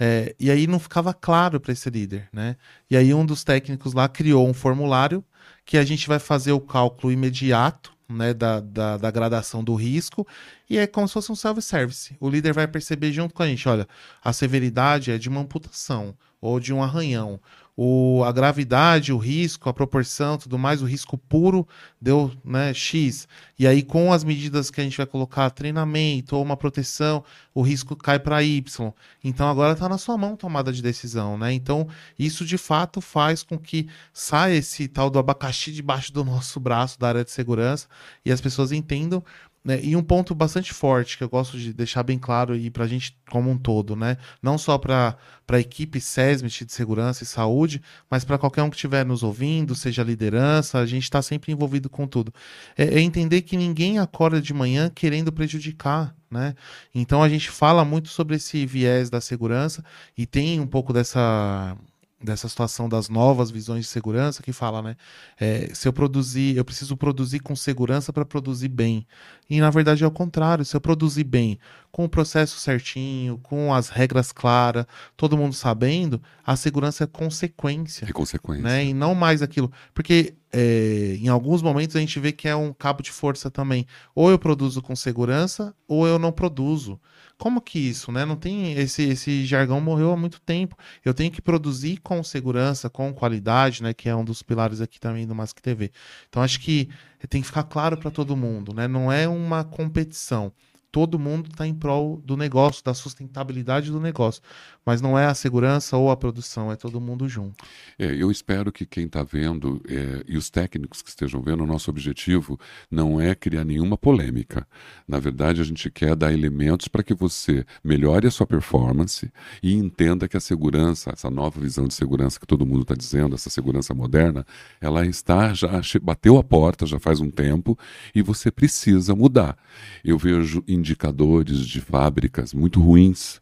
É, e aí não ficava claro para esse líder, né? E aí um dos técnicos lá criou um formulário que a gente vai fazer o cálculo imediato né, da, da, da, gradação do risco, e é como se fosse um self-service. O líder vai perceber junto com a gente: olha, a severidade é de uma amputação ou de um arranhão, o, a gravidade, o risco, a proporção, tudo mais, o risco puro deu né, X. E aí, com as medidas que a gente vai colocar, treinamento ou uma proteção, o risco cai para Y. Então, agora está na sua mão tomada de decisão. Né? Então, isso de fato faz com que saia esse tal do abacaxi debaixo do nosso braço da área de segurança e as pessoas entendam né? E um ponto bastante forte que eu gosto de deixar bem claro e para a gente como um todo, né? não só para a equipe SESMIT de segurança e saúde, mas para qualquer um que estiver nos ouvindo, seja liderança, a gente está sempre envolvido com tudo. É, é entender que ninguém acorda de manhã querendo prejudicar. Né? Então a gente fala muito sobre esse viés da segurança e tem um pouco dessa dessa situação das novas visões de segurança que fala, né? É, se eu produzir, eu preciso produzir com segurança para produzir bem. E na verdade é o contrário. Se eu produzir bem, com o processo certinho, com as regras claras, todo mundo sabendo, a segurança é consequência. É consequência. Né? E não mais aquilo. Porque é, em alguns momentos a gente vê que é um cabo de força também. Ou eu produzo com segurança, ou eu não produzo. Como que isso, né? Não tem esse esse jargão morreu há muito tempo. Eu tenho que produzir com segurança, com qualidade, né? Que é um dos pilares aqui também do Mask TV. Então acho que tem que ficar claro para todo mundo, né? Não é uma competição. Todo mundo está em prol do negócio, da sustentabilidade do negócio. Mas não é a segurança ou a produção, é todo mundo junto. É, eu espero que quem está vendo é, e os técnicos que estejam vendo, o nosso objetivo não é criar nenhuma polêmica. Na verdade, a gente quer dar elementos para que você melhore a sua performance e entenda que a segurança, essa nova visão de segurança que todo mundo está dizendo, essa segurança moderna, ela está já bateu a porta já faz um tempo e você precisa mudar. Eu vejo indicadores de fábricas muito ruins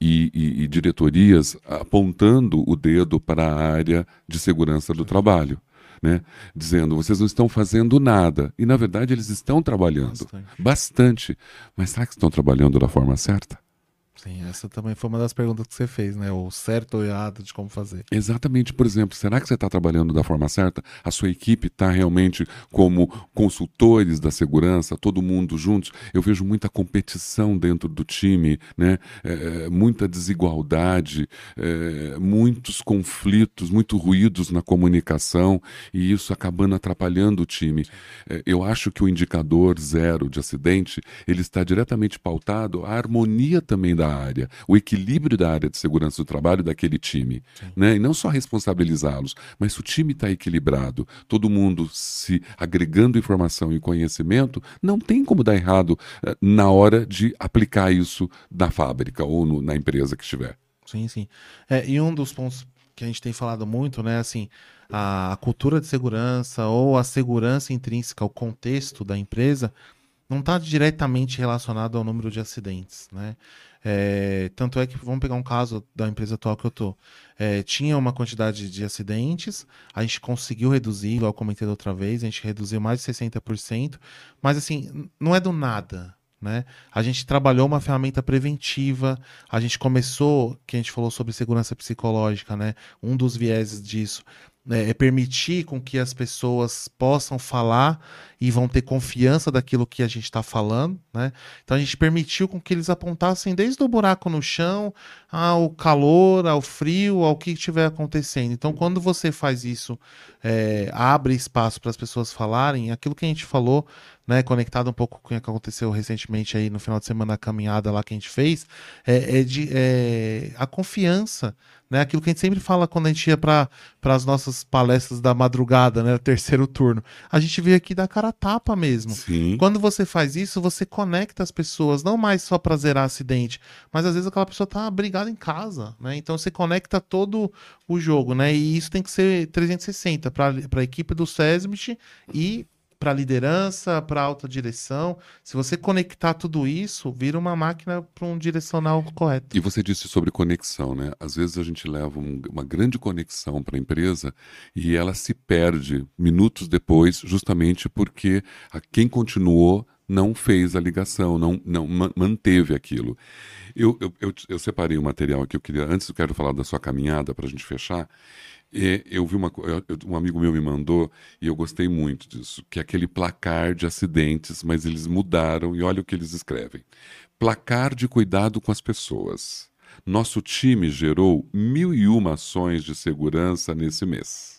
e, e, e diretorias apontando o dedo para a área de segurança do trabalho. Né? dizendo vocês não estão fazendo nada. E na verdade eles estão trabalhando bastante. bastante. Mas será que estão trabalhando da forma certa? Sim, essa também foi uma das perguntas que você fez, né? O certo ou errado de como fazer. Exatamente. Por exemplo, será que você está trabalhando da forma certa? A sua equipe está realmente como consultores da segurança, todo mundo juntos? Eu vejo muita competição dentro do time, né? É, é muita desigualdade, é, muitos conflitos, muito ruídos na comunicação e isso acabando atrapalhando o time. É, eu acho que o indicador zero de acidente ele está diretamente pautado à harmonia também da área, o equilíbrio da área de segurança do trabalho daquele time. Né? E não só responsabilizá-los, mas se o time está equilibrado, todo mundo se agregando informação e conhecimento, não tem como dar errado eh, na hora de aplicar isso na fábrica ou no, na empresa que estiver. Sim, sim. É, e um dos pontos que a gente tem falado muito, né, assim, a, a cultura de segurança ou a segurança intrínseca, o contexto da empresa, não está diretamente relacionado ao número de acidentes, né? É, tanto é que, vamos pegar um caso da empresa atual que eu tô. É, tinha uma quantidade de acidentes, a gente conseguiu reduzir, igual eu comentei da outra vez, a gente reduziu mais de 60%, mas assim, não é do nada, né? A gente trabalhou uma ferramenta preventiva, a gente começou, que a gente falou sobre segurança psicológica, né? Um dos vieses disso é, é permitir com que as pessoas possam falar e vão ter confiança daquilo que a gente está falando, né? Então a gente permitiu com que eles apontassem desde o buraco no chão ao calor, ao frio, ao que estiver acontecendo. Então quando você faz isso, é, abre espaço para as pessoas falarem, aquilo que a gente falou, né, conectado um pouco com o que aconteceu recentemente aí no final de semana, a caminhada lá que a gente fez, é, é de é, a confiança, né? Aquilo que a gente sempre fala quando a gente ia para as nossas palestras da madrugada, né? Terceiro turno. A gente veio aqui dar cara a tapa mesmo. Sim. Quando você faz isso, você conecta as pessoas, não mais só para zerar acidente, mas às vezes aquela pessoa tá brigada em casa, né? Então você conecta todo o jogo, né? E isso tem que ser 360 para a equipe do SESMIT e para liderança, para alta direção. Se você conectar tudo isso, vira uma máquina para um direcional correto. E você disse sobre conexão, né? Às vezes a gente leva um, uma grande conexão para a empresa e ela se perde minutos depois, justamente porque a, quem continuou não fez a ligação, não, não manteve aquilo. Eu, eu, eu, eu separei o um material que eu queria. Antes eu quero falar da sua caminhada para a gente fechar. E eu vi uma um amigo meu me mandou e eu gostei muito disso, que é aquele placar de acidentes, mas eles mudaram e olha o que eles escrevem. Placar de cuidado com as pessoas. Nosso time gerou mil e uma ações de segurança nesse mês.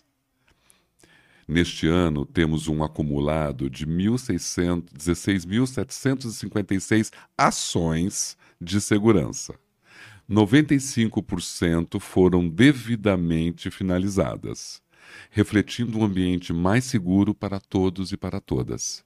Neste ano, temos um acumulado de 16.756 ações de segurança. 95% foram devidamente finalizadas, refletindo um ambiente mais seguro para todos e para todas.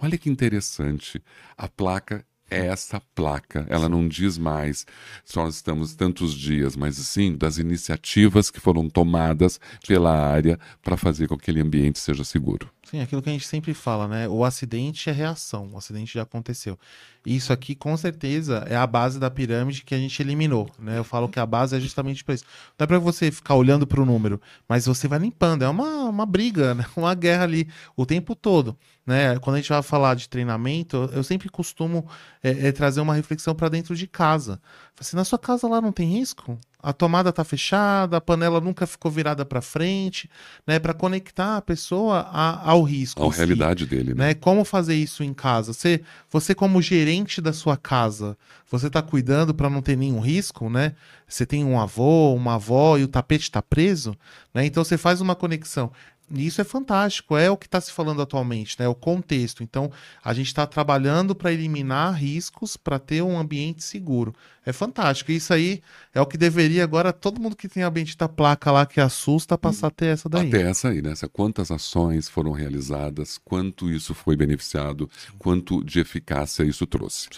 Olha que interessante. A placa é essa placa. Ela não diz mais só estamos tantos dias, mas sim das iniciativas que foram tomadas pela área para fazer com que aquele ambiente seja seguro. Sim, aquilo que a gente sempre fala, né? O acidente é reação, o acidente já aconteceu. Isso aqui, com certeza, é a base da pirâmide que a gente eliminou, né? Eu falo que a base é justamente para isso. Não é para você ficar olhando para o número, mas você vai limpando. É uma, uma briga, né? uma guerra ali o tempo todo, né? Quando a gente vai falar de treinamento, eu sempre costumo é, é trazer uma reflexão para dentro de casa. Assim, na sua casa lá não tem risco? A tomada está fechada, a panela nunca ficou virada para frente, né, para conectar a pessoa a, ao risco. A si, realidade dele, né? né? Como fazer isso em casa? Você, você como gerente da sua casa, você está cuidando para não ter nenhum risco, né? Você tem um avô, uma avó e o tapete está preso, né? Então você faz uma conexão E isso é fantástico, é o que está se falando atualmente, né? O contexto. Então, a gente está trabalhando para eliminar riscos, para ter um ambiente seguro. É fantástico. E isso aí é o que deveria agora todo mundo que tem a bendita placa lá que assusta passar a ter essa daí. Até essa aí, né? Quantas ações foram realizadas, quanto isso foi beneficiado, Sim. quanto de eficácia isso trouxe.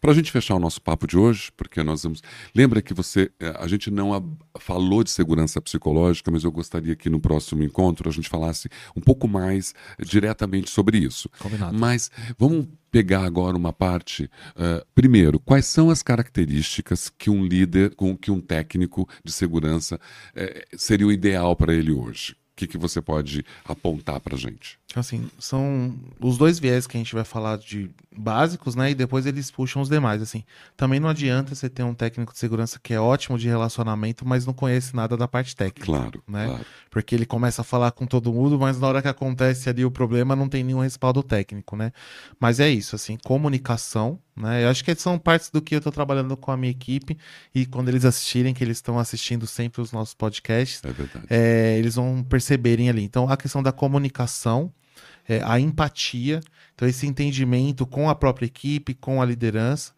Para a gente fechar o nosso papo de hoje, porque nós vamos. Lembra que você. Eh, a gente não falou de segurança psicológica, mas eu gostaria que no próximo encontro a gente falasse um pouco mais diretamente sobre isso. Combinado. Mas vamos pegar agora uma parte. Uh, primeiro, quais são as características que um líder, com que um técnico de segurança uh, seria o ideal para ele hoje? O que, que você pode apontar para gente? Assim, são os dois viés que a gente vai falar de básicos, né? E depois eles puxam os demais, assim. Também não adianta você ter um técnico de segurança que é ótimo de relacionamento, mas não conhece nada da parte técnica. Claro, né? Claro. Porque ele começa a falar com todo mundo, mas na hora que acontece ali o problema não tem nenhum respaldo técnico, né? Mas é isso, assim, comunicação, né? Eu acho que são partes do que eu estou trabalhando com a minha equipe e quando eles assistirem, que eles estão assistindo sempre os nossos podcasts, é é, eles vão perceberem ali. Então, a questão da comunicação, é, a empatia, então esse entendimento com a própria equipe, com a liderança,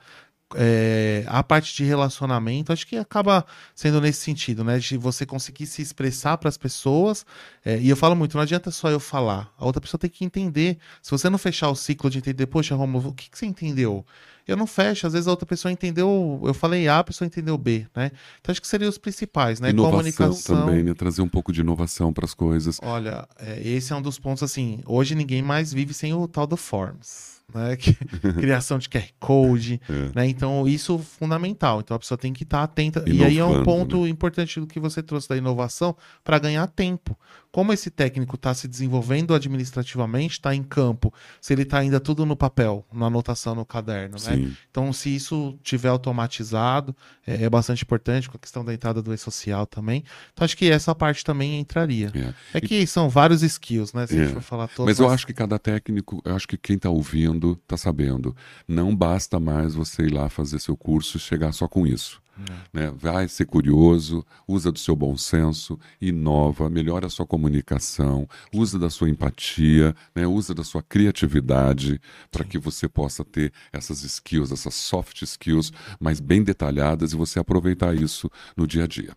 é, a parte de relacionamento, acho que acaba sendo nesse sentido, né? De você conseguir se expressar para as pessoas. É, e eu falo muito, não adianta só eu falar. A outra pessoa tem que entender. Se você não fechar o ciclo de entender, poxa, Romulo, o que, que você entendeu? Eu não fecho, às vezes a outra pessoa entendeu, eu falei A, a pessoa entendeu B, né? Então acho que seriam os principais, né? Inovação Comunicação também, né? Trazer um pouco de inovação para as coisas. Olha, é, esse é um dos pontos assim. Hoje ninguém mais vive sem o tal do Forms né? Criação de QR Code, é. né? Então, isso é fundamental. Então, a pessoa tem que estar atenta. Inovando, e aí é um ponto né? importante do que você trouxe da inovação para ganhar tempo. Como esse técnico está se desenvolvendo administrativamente, está em campo, se ele está ainda tudo no papel, na anotação no caderno, né? Sim. Então, se isso tiver automatizado, é, é bastante importante com a questão da entrada do e-social também. Então, acho que essa parte também entraria. É, é que e... são vários skills, né? Se a gente é. for falar todos. Mas eu acho que cada técnico, eu acho que quem está ouvindo está sabendo. Não basta mais você ir lá fazer seu curso e chegar só com isso. Né? Vai ser curioso, usa do seu bom senso, inova, melhora a sua comunicação, usa da sua empatia, né? usa da sua criatividade para que você possa ter essas skills, essas soft skills mais bem detalhadas e você aproveitar isso no dia a dia.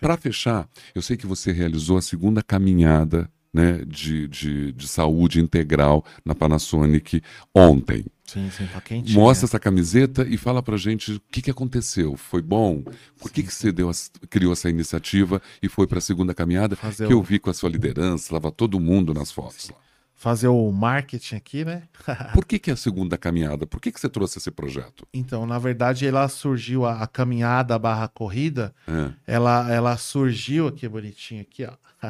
Para fechar, eu sei que você realizou a segunda caminhada né, de, de, de saúde integral na Panasonic ontem. Sim, sim, tá quentinho. Mostra essa camiseta e fala pra gente o que, que aconteceu. Foi bom? Por sim, que, que você deu, criou essa iniciativa e foi para a segunda caminhada? Fazer que o... eu vi com a sua liderança, estava todo mundo nas fotos lá. Fazer o marketing aqui, né? Por que, que é a segunda caminhada? Por que, que você trouxe esse projeto? Então, na verdade, ela surgiu, a, a caminhada barra corrida, é. ela, ela surgiu aqui, bonitinho, aqui, ó.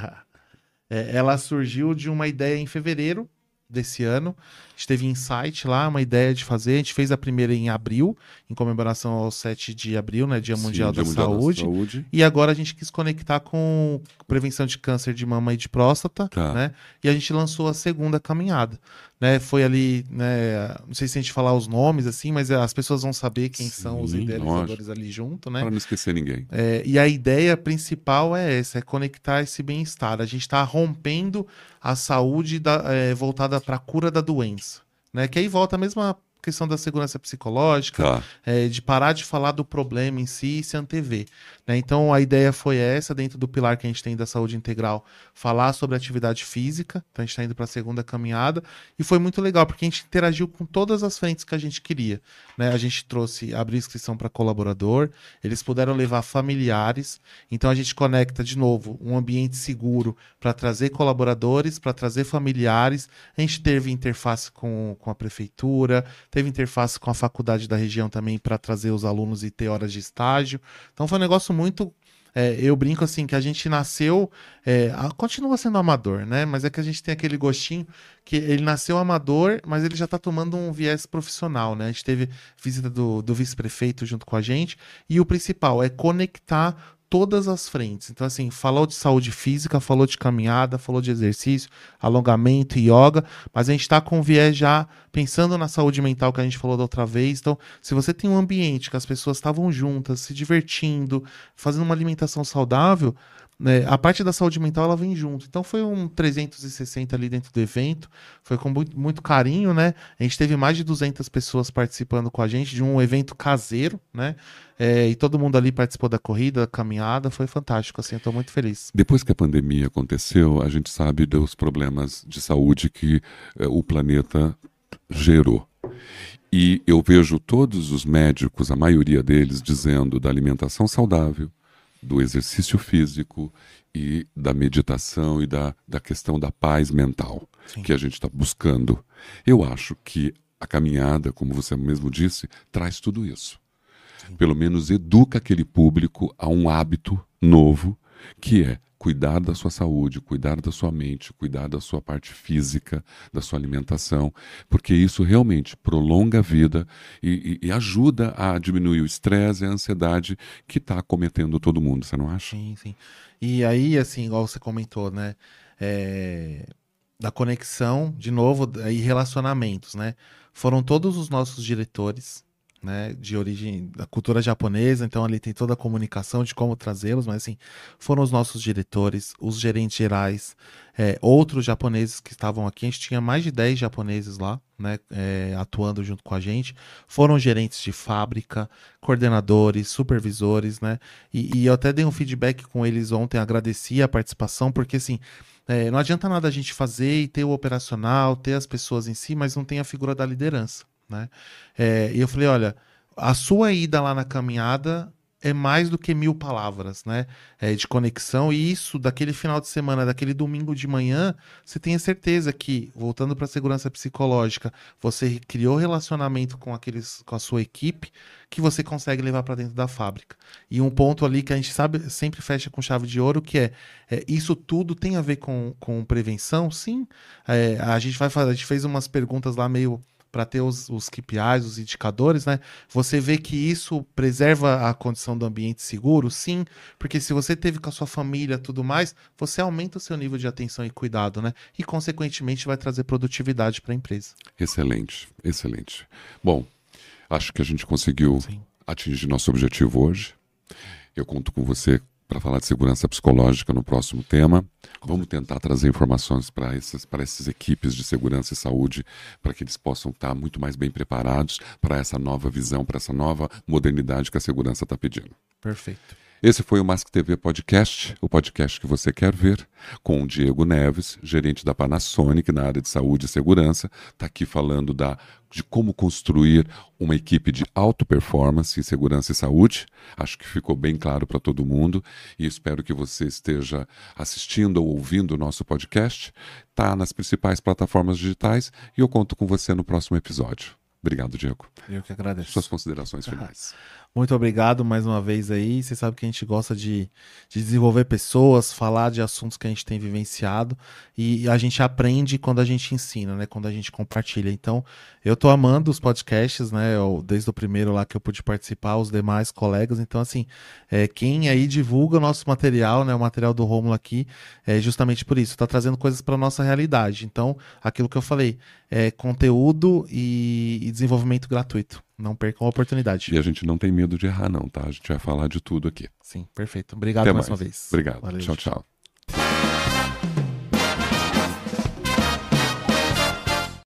é, ela surgiu de uma ideia em fevereiro desse ano. A gente teve insight lá, uma ideia de fazer. A gente fez a primeira em abril, em comemoração ao 7 de abril, né? Dia, Sim, Mundial, Dia da, Mundial Saúde. da, Saúde. E agora a gente quis conectar com prevenção de câncer de mama e de próstata, tá. né? E a gente lançou a segunda caminhada. Né, foi ali, né, não sei se a gente falar os nomes assim, mas as pessoas vão saber quem Sim, são os idealizadores lógico. ali junto, né? Para não esquecer ninguém. É, e a ideia principal é essa, é conectar esse bem-estar. A gente está rompendo a saúde da, é, voltada para a cura da doença, né? Que aí volta a mesma questão da segurança psicológica, tá. é, de parar de falar do problema em si e se antever. Né? Então a ideia foi essa, dentro do pilar que a gente tem da saúde integral, falar sobre atividade física. Então a gente está indo para a segunda caminhada e foi muito legal porque a gente interagiu com todas as frentes que a gente queria. Né? A gente trouxe abrir inscrição para colaborador, eles puderam levar familiares. Então a gente conecta de novo um ambiente seguro para trazer colaboradores, para trazer familiares. A gente teve interface com, com a prefeitura, teve interface com a faculdade da região também para trazer os alunos e ter horas de estágio. Então foi um negócio muito é, eu brinco assim que a gente nasceu, é, continua sendo amador, né? Mas é que a gente tem aquele gostinho que ele nasceu amador, mas ele já está tomando um viés profissional, né? A gente teve visita do, do vice-prefeito junto com a gente e o principal é conectar todas as frentes. Então, assim, falou de saúde física, falou de caminhada, falou de exercício, alongamento, yoga, mas a gente está com viés já pensando na saúde mental que a gente falou da outra vez. Então, se você tem um ambiente que as pessoas estavam juntas, se divertindo, fazendo uma alimentação saudável, né, a parte da saúde mental ela vem junto. Então foi um 360 ali dentro do evento, foi com muito, muito carinho, né? A gente teve mais de 200 pessoas participando com a gente de um evento caseiro, né? É, e todo mundo ali participou da corrida, da caminhada, foi fantástico, assim, eu muito feliz. Depois que a pandemia aconteceu, a gente sabe dos problemas de saúde que é, o planeta gerou. E eu vejo todos os médicos, a maioria deles, dizendo da alimentação saudável, do exercício físico e da meditação e da, da questão da paz mental Sim. que a gente está buscando. Eu acho que a caminhada, como você mesmo disse, traz tudo isso. Sim. Pelo menos educa aquele público a um hábito novo, que é cuidar da sua saúde, cuidar da sua mente, cuidar da sua parte física, da sua alimentação, porque isso realmente prolonga a vida e, e, e ajuda a diminuir o estresse e a ansiedade que está cometendo todo mundo, você não acha? Sim, sim. E aí, assim, igual você comentou, né? É... Da conexão, de novo, e relacionamentos, né? Foram todos os nossos diretores, né, de origem da cultura japonesa, então ali tem toda a comunicação de como trazê-los, mas assim, foram os nossos diretores, os gerentes gerais, é, outros japoneses que estavam aqui, a gente tinha mais de 10 japoneses lá, né, é, atuando junto com a gente, foram gerentes de fábrica, coordenadores, supervisores, né, e, e eu até dei um feedback com eles ontem, agradeci a participação, porque assim, é, não adianta nada a gente fazer e ter o operacional, ter as pessoas em si, mas não tem a figura da liderança. Né? É, e eu falei, olha, a sua ida lá na caminhada é mais do que mil palavras, né? É, de conexão. E isso, daquele final de semana, daquele domingo de manhã, você tenha certeza que, voltando para a segurança psicológica, você criou relacionamento com aqueles, com a sua equipe, que você consegue levar para dentro da fábrica. E um ponto ali que a gente sabe, sempre fecha com chave de ouro, que é, é isso tudo tem a ver com, com prevenção, sim. É, a gente vai fazer, a gente fez umas perguntas lá meio para ter os, os KPIs, os indicadores, né? Você vê que isso preserva a condição do ambiente seguro? Sim, porque se você teve com a sua família tudo mais, você aumenta o seu nível de atenção e cuidado, né? E, consequentemente, vai trazer produtividade para a empresa. Excelente, excelente. Bom, acho que a gente conseguiu Sim. atingir nosso objetivo hoje. Eu conto com você para falar de segurança psicológica no próximo tema. Vamos tentar trazer informações para essas, para essas equipes de segurança e saúde, para que eles possam estar muito mais bem preparados para essa nova visão, para essa nova modernidade que a segurança está pedindo. Perfeito. Esse foi o Mask TV Podcast, o podcast que você quer ver, com o Diego Neves, gerente da Panasonic na área de saúde e segurança, está aqui falando da, de como construir uma equipe de alta performance em segurança e saúde. Acho que ficou bem claro para todo mundo e espero que você esteja assistindo ou ouvindo o nosso podcast. Está nas principais plataformas digitais e eu conto com você no próximo episódio. Obrigado, Diego. Eu que agradeço. Suas considerações finais. Muito obrigado mais uma vez aí. Você sabe que a gente gosta de, de desenvolver pessoas, falar de assuntos que a gente tem vivenciado e a gente aprende quando a gente ensina, né? Quando a gente compartilha. Então, eu tô amando os podcasts, né? Eu, desde o primeiro lá que eu pude participar, os demais colegas. Então, assim, é, quem aí divulga o nosso material, né? O material do Rômulo aqui, é justamente por isso. Tá trazendo coisas para nossa realidade. Então, aquilo que eu falei, é conteúdo e, e desenvolvimento gratuito. Não percam a oportunidade. E a gente não tem medo de errar, não, tá? A gente vai falar de tudo aqui. Sim, perfeito. Obrigado mais, mais, uma vez. Obrigado. Valeu, tchau, tchau.